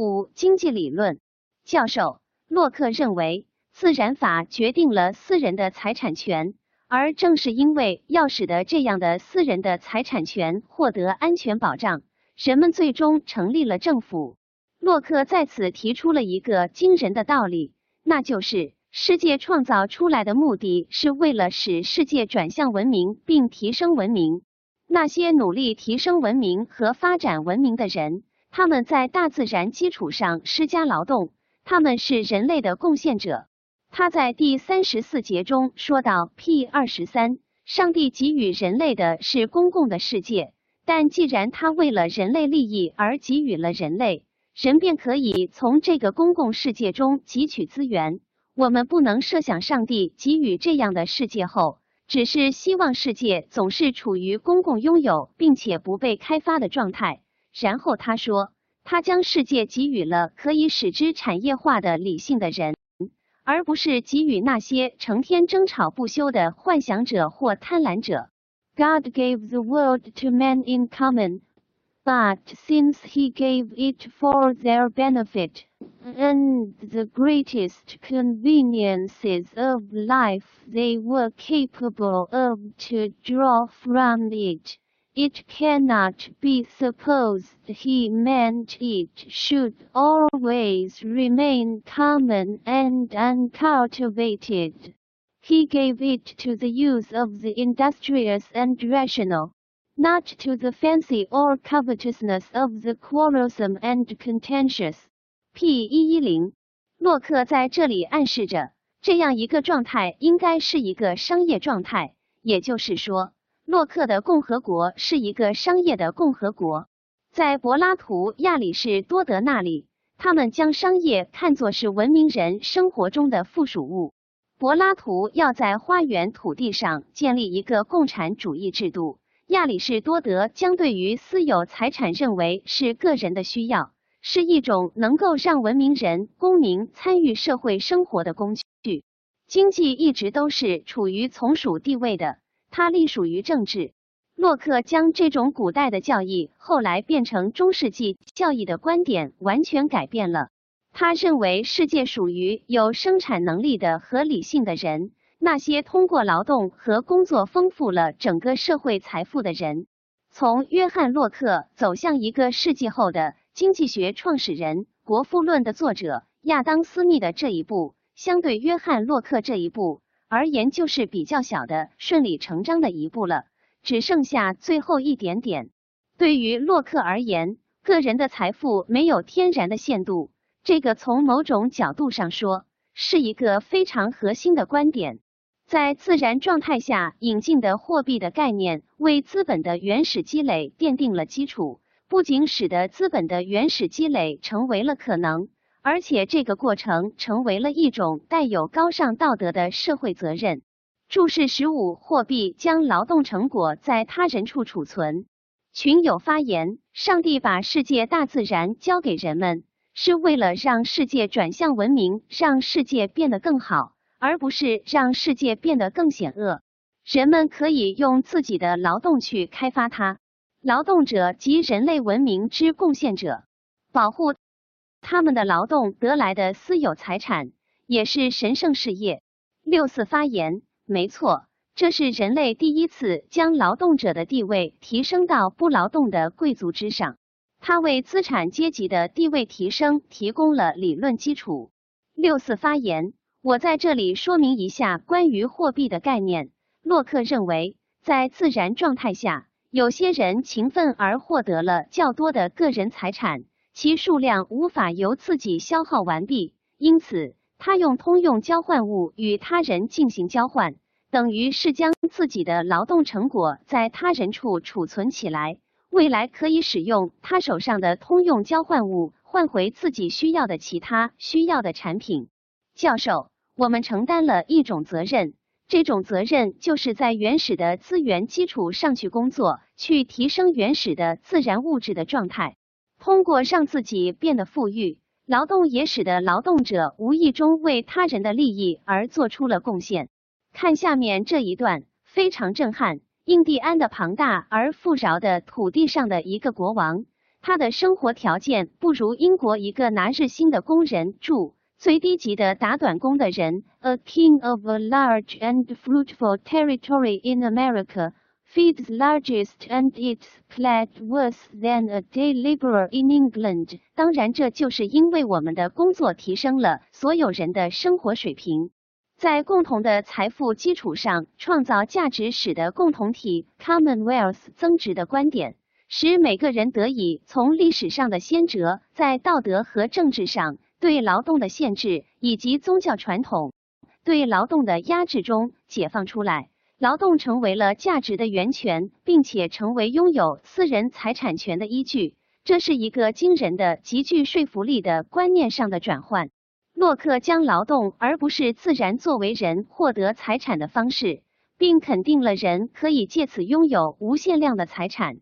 五、经济理论教授洛克认为，自然法决定了私人的财产权，而正是因为要使得这样的私人的财产权获得安全保障，人们最终成立了政府。洛克在此提出了一个惊人的道理，那就是世界创造出来的目的是为了使世界转向文明并提升文明。那些努力提升文明和发展文明的人。他们在大自然基础上施加劳动，他们是人类的贡献者。他在第三十四节中说到：P 二十三，上帝给予人类的是公共的世界，但既然他为了人类利益而给予了人类，人便可以从这个公共世界中汲取资源。我们不能设想上帝给予这样的世界后，只是希望世界总是处于公共拥有并且不被开发的状态。然后他说，他将世界给予了可以使之产业化的理性的人，而不是给予那些成天争吵不休的幻想者或贪婪者。God gave the world to men in common, but since He gave it for their benefit and the greatest conveniences of life they were capable of to draw from it. It cannot be supposed he meant it should always remain common and uncultivated. He gave it to the use of the industrious and rational, not to the fancy or covetousness of the quarrelsome and contentious. P 一一零，洛克在这里暗示着，这样一个状态应该是一个商业状态，也就是说。 洛克的共和国是一个商业的共和国，在柏拉图、亚里士多德那里，他们将商业看作是文明人生活中的附属物。柏拉图要在花园土地上建立一个共产主义制度，亚里士多德将对于私有财产认为是个人的需要，是一种能够让文明人公民参与社会生活的工具。经济一直都是处于从属地位的。它隶属于政治。洛克将这种古代的教义后来变成中世纪教义的观点完全改变了。他认为世界属于有生产能力的和理性的人，那些通过劳动和工作丰富了整个社会财富的人。从约翰·洛克走向一个世纪后的经济学创始人《国富论》的作者亚当·斯密的这一步，相对约翰·洛克这一步。而言就是比较小的顺理成章的一步了，只剩下最后一点点。对于洛克而言，个人的财富没有天然的限度，这个从某种角度上说是一个非常核心的观点。在自然状态下引进的货币的概念，为资本的原始积累奠定了基础，不仅使得资本的原始积累成为了可能。而且这个过程成为了一种带有高尚道德的社会责任。注释十五：货币将劳动成果在他人处储存。群友发言：上帝把世界大自然交给人们，是为了让世界转向文明，让世界变得更好，而不是让世界变得更险恶。人们可以用自己的劳动去开发它。劳动者及人类文明之贡献者，保护。他们的劳动得来的私有财产也是神圣事业。六四发言，没错，这是人类第一次将劳动者的地位提升到不劳动的贵族之上。他为资产阶级的地位提升提供了理论基础。六四发言，我在这里说明一下关于货币的概念。洛克认为，在自然状态下，有些人勤奋而获得了较多的个人财产。其数量无法由自己消耗完毕，因此他用通用交换物与他人进行交换，等于是将自己的劳动成果在他人处储存起来，未来可以使用他手上的通用交换物换回自己需要的其他需要的产品。教授，我们承担了一种责任，这种责任就是在原始的资源基础上去工作，去提升原始的自然物质的状态。通过让自己变得富裕，劳动也使得劳动者无意中为他人的利益而做出了贡献。看下面这一段，非常震撼。印第安的庞大而富饶的土地上的一个国王，他的生活条件不如英国一个拿日薪的工人住。最低级的打短工的人，a king of a large and fruitful territory in America, feeds largest and eats plat worse than a day laborer in England。当然，这就是因为我们的工作提升了所有人的生活水平，在共同的财富基础上创造价值，使得共同体 （Commonwealth） 增值的观点。使每个人得以从历史上的先哲在道德和政治上对劳动的限制以及宗教传统对劳动的压制中解放出来，劳动成为了价值的源泉，并且成为拥有私人财产权的依据。这是一个惊人的、极具说服力的观念上的转换。洛克将劳动而不是自然作为人获得财产的方式，并肯定了人可以借此拥有无限量的财产。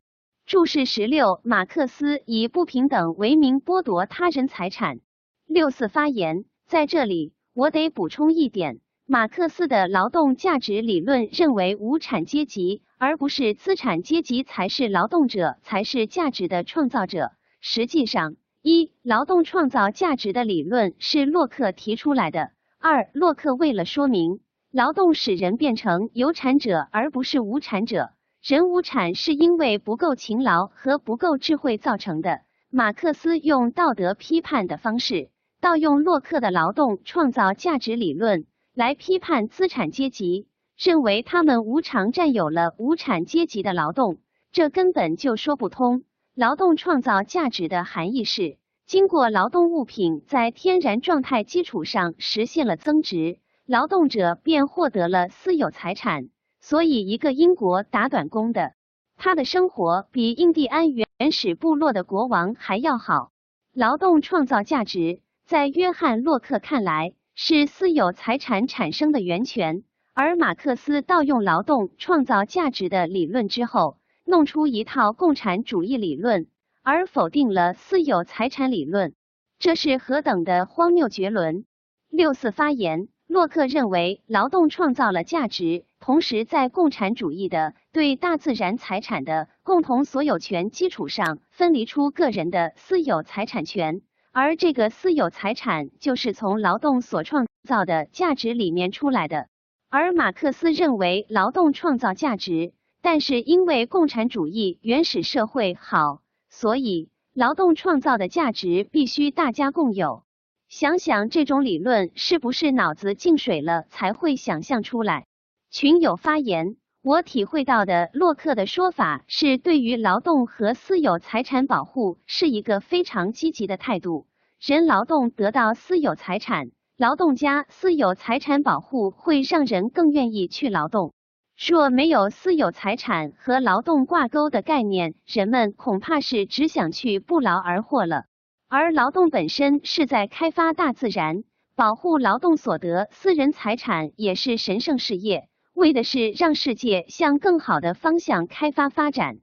注释十六：马克思以不平等为名剥夺他人财产。六四发言，在这里我得补充一点：马克思的劳动价值理论认为无产阶级而不是资产阶级才是劳动者，才是价值的创造者。实际上，一劳动创造价值的理论是洛克提出来的；二，洛克为了说明劳动使人变成有产者而不是无产者。人无产是因为不够勤劳和不够智慧造成的。马克思用道德批判的方式，盗用洛克的劳动创造价值理论来批判资产阶级，认为他们无偿占有了无产阶级的劳动，这根本就说不通。劳动创造价值的含义是，经过劳动物品在天然状态基础上实现了增值，劳动者便获得了私有财产。所以，一个英国打短工的，他的生活比印第安原始部落的国王还要好。劳动创造价值，在约翰·洛克看来是私有财产产生的源泉，而马克思盗用劳动创造价值的理论之后，弄出一套共产主义理论，而否定了私有财产理论，这是何等的荒谬绝伦！六四发言。洛克认为，劳动创造了价值，同时在共产主义的对大自然财产的共同所有权基础上，分离出个人的私有财产权，而这个私有财产就是从劳动所创造的价值里面出来的。而马克思认为，劳动创造价值，但是因为共产主义原始社会好，所以劳动创造的价值必须大家共有。想想这种理论是不是脑子进水了才会想象出来？群友发言，我体会到的洛克的说法是对于劳动和私有财产保护是一个非常积极的态度。人劳动得到私有财产，劳动家私有财产保护会让人更愿意去劳动。若没有私有财产和劳动挂钩的概念，人们恐怕是只想去不劳而获了。而劳动本身是在开发大自然，保护劳动所得私人财产也是神圣事业，为的是让世界向更好的方向开发发展。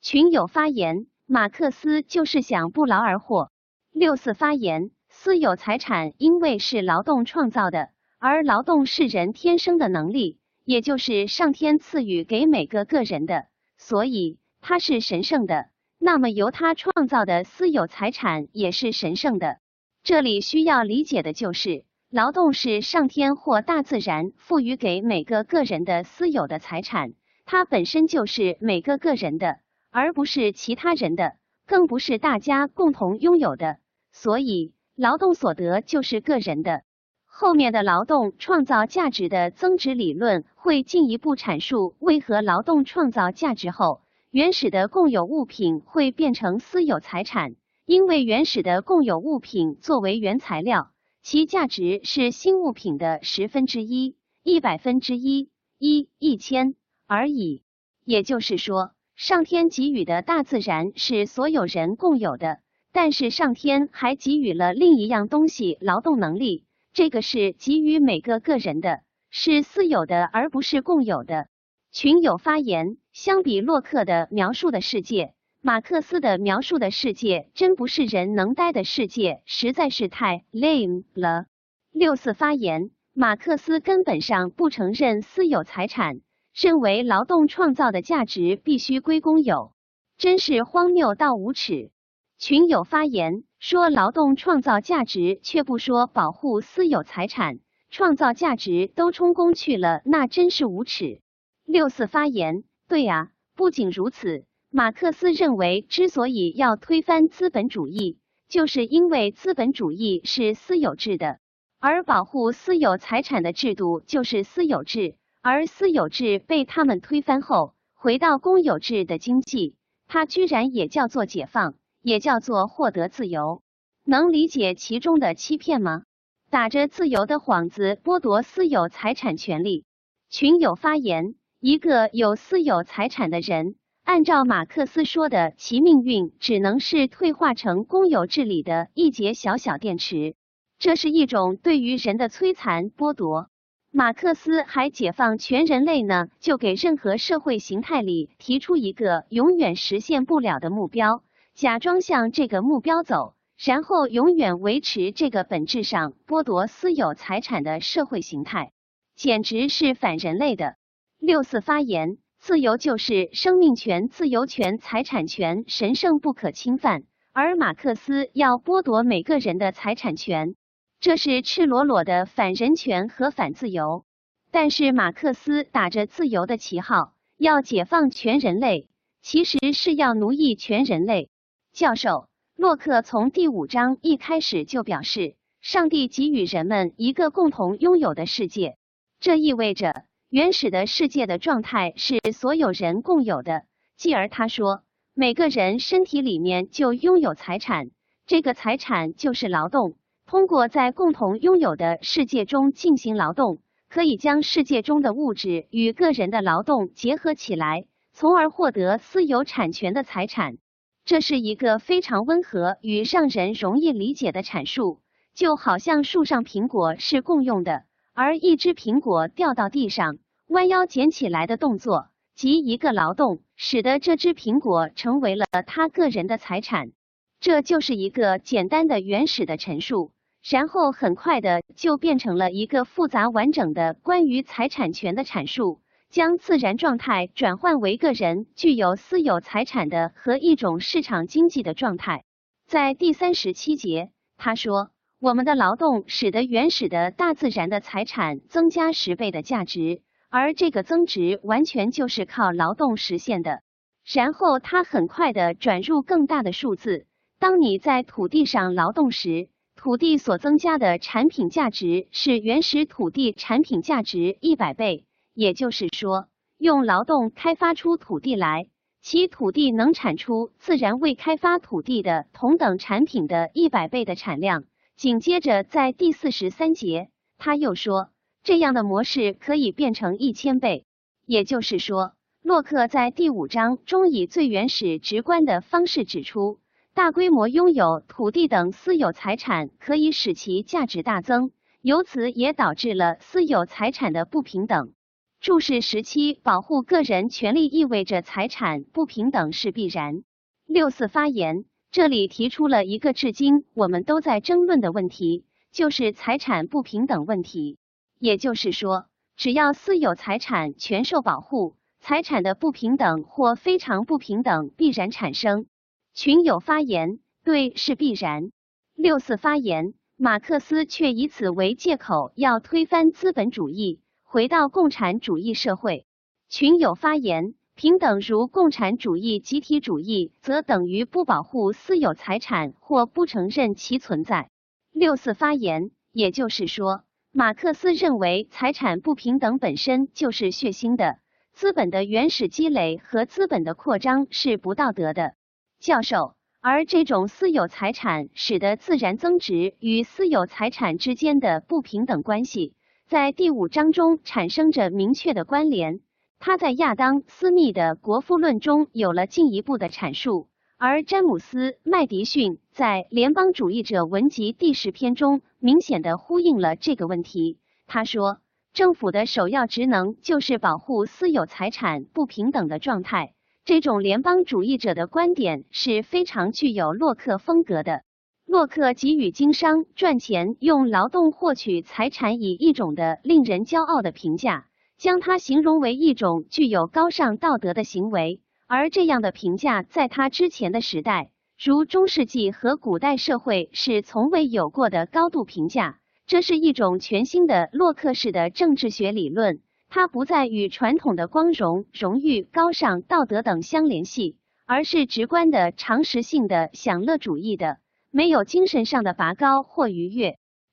群友发言，马克思就是想不劳而获。六四发言，私有财产因为是劳动创造的，而劳动是人天生的能力，也就是上天赐予给每个个人的，所以它是神圣的。那么由他创造的私有财产也是神圣的。这里需要理解的就是，劳动是上天或大自然赋予给每个个人的私有的财产，它本身就是每个个人的，而不是其他人的，更不是大家共同拥有的。所以，劳动所得就是个人的。后面的劳动创造价值的增值理论会进一步阐述为何劳动创造价值后。原始的共有物品会变成私有财产，因为原始的共有物品作为原材料，其价值是新物品的十分之一、一百分之一、一一千而已。也就是说，上天给予的大自然是所有人共有的，但是上天还给予了另一样东西——劳动能力，这个是给予每个个人的，是私有的，而不是共有的。群友发言。相比洛克的描述的世界，马克思的描述的世界真不是人能待的世界，实在是太 lame 了。六四发言，马克思根本上不承认私有财产，认为劳动创造的价值必须归公有，真是荒谬到无耻。群友发言说，劳动创造价值，却不说保护私有财产，创造价值都充公去了，那真是无耻。六四发言，对啊，不仅如此，马克思认为，之所以要推翻资本主义，就是因为资本主义是私有制的，而保护私有财产的制度就是私有制，而私有制被他们推翻后，回到公有制的经济，它居然也叫做解放，也叫做获得自由，能理解其中的欺骗吗？打着自由的幌子剥夺私有财产权利，群友发言。一个有私有财产的人，按照马克思说的，其命运只能是退化成公有制里的一节小小电池。这是一种对于人的摧残剥夺。马克思还解放全人类呢，就给任何社会形态里提出一个永远实现不了的目标，假装向这个目标走，然后永远维持这个本质上剥夺私有财产的社会形态，简直是反人类的。六四发言，自由就是生命权、自由权、财产权神圣不可侵犯，而马克思要剥夺每个人的财产权，这是赤裸裸的反人权和反自由。但是马克思打着自由的旗号，要解放全人类，其实是要奴役全人类。教授洛克从第五章一开始就表示，上帝给予人们一个共同拥有的世界，这意味着。原始的世界的状态是所有人共有的，继而他说，每个人身体里面就拥有财产，这个财产就是劳动。通过在共同拥有的世界中进行劳动，可以将世界中的物质与个人的劳动结合起来，从而获得私有产权的财产。这是一个非常温和与让人容易理解的阐述，就好像树上苹果是共用的。而一只苹果掉到地上，弯腰捡起来的动作即一个劳动，使得这只苹果成为了他个人的财产。这就是一个简单的原始的陈述，然后很快的就变成了一个复杂完整的关于财产权的阐述，将自然状态转换为个人具有私有财产的和一种市场经济的状态。在第三十七节，他说。我们的劳动使得原始的大自然的财产增加十倍的价值，而这个增值完全就是靠劳动实现的。然后他很快的转入更大的数字。当你在土地上劳动时，土地所增加的产品价值是原始土地产品价值一百倍。也就是说，用劳动开发出土地来，其土地能产出自然未开发土地的同等产品的一百倍的产量。紧接着，在第四十三节，他又说，这样的模式可以变成一千倍。也就是说，洛克在第五章中以最原始、直观的方式指出，大规模拥有土地等私有财产可以使其价值大增，由此也导致了私有财产的不平等。注释十七，保护个人权利意味着财产不平等是必然。六四发言。这里提出了一个至今我们都在争论的问题，就是财产不平等问题。也就是说，只要私有财产全受保护，财产的不平等或非常不平等必然产生。群友发言，对，是必然。六四发言，马克思却以此为借口要推翻资本主义，回到共产主义社会。群友发言。平等如共产主义集体主义，则等于不保护私有财产或不承认其存在。六四发言，也就是说，马克思认为财产不平等本身就是血腥的，资本的原始积累和资本的扩张是不道德的。教授，而这种私有财产使得自然增值与私有财产之间的不平等关系，在第五章中产生着明确的关联。他在亚当·斯密的《国富论》中有了进一步的阐述，而詹姆斯·麦迪逊在《联邦主义者文集》第十篇中明显的呼应了这个问题。他说，政府的首要职能就是保护私有财产不平等的状态。这种联邦主义者的观点是非常具有洛克风格的。洛克给予经商赚钱用劳动获取财产以一种的令人骄傲的评价。将它形容为一种具有高尚道德的行为，而这样的评价在他之前的时代，如中世纪和古代社会是从未有过的高度评价。这是一种全新的洛克式的政治学理论，它不再与传统的光荣、荣誉、高尚、道德等相联系，而是直观的、常识性的、享乐主义的，没有精神上的拔高或愉悦。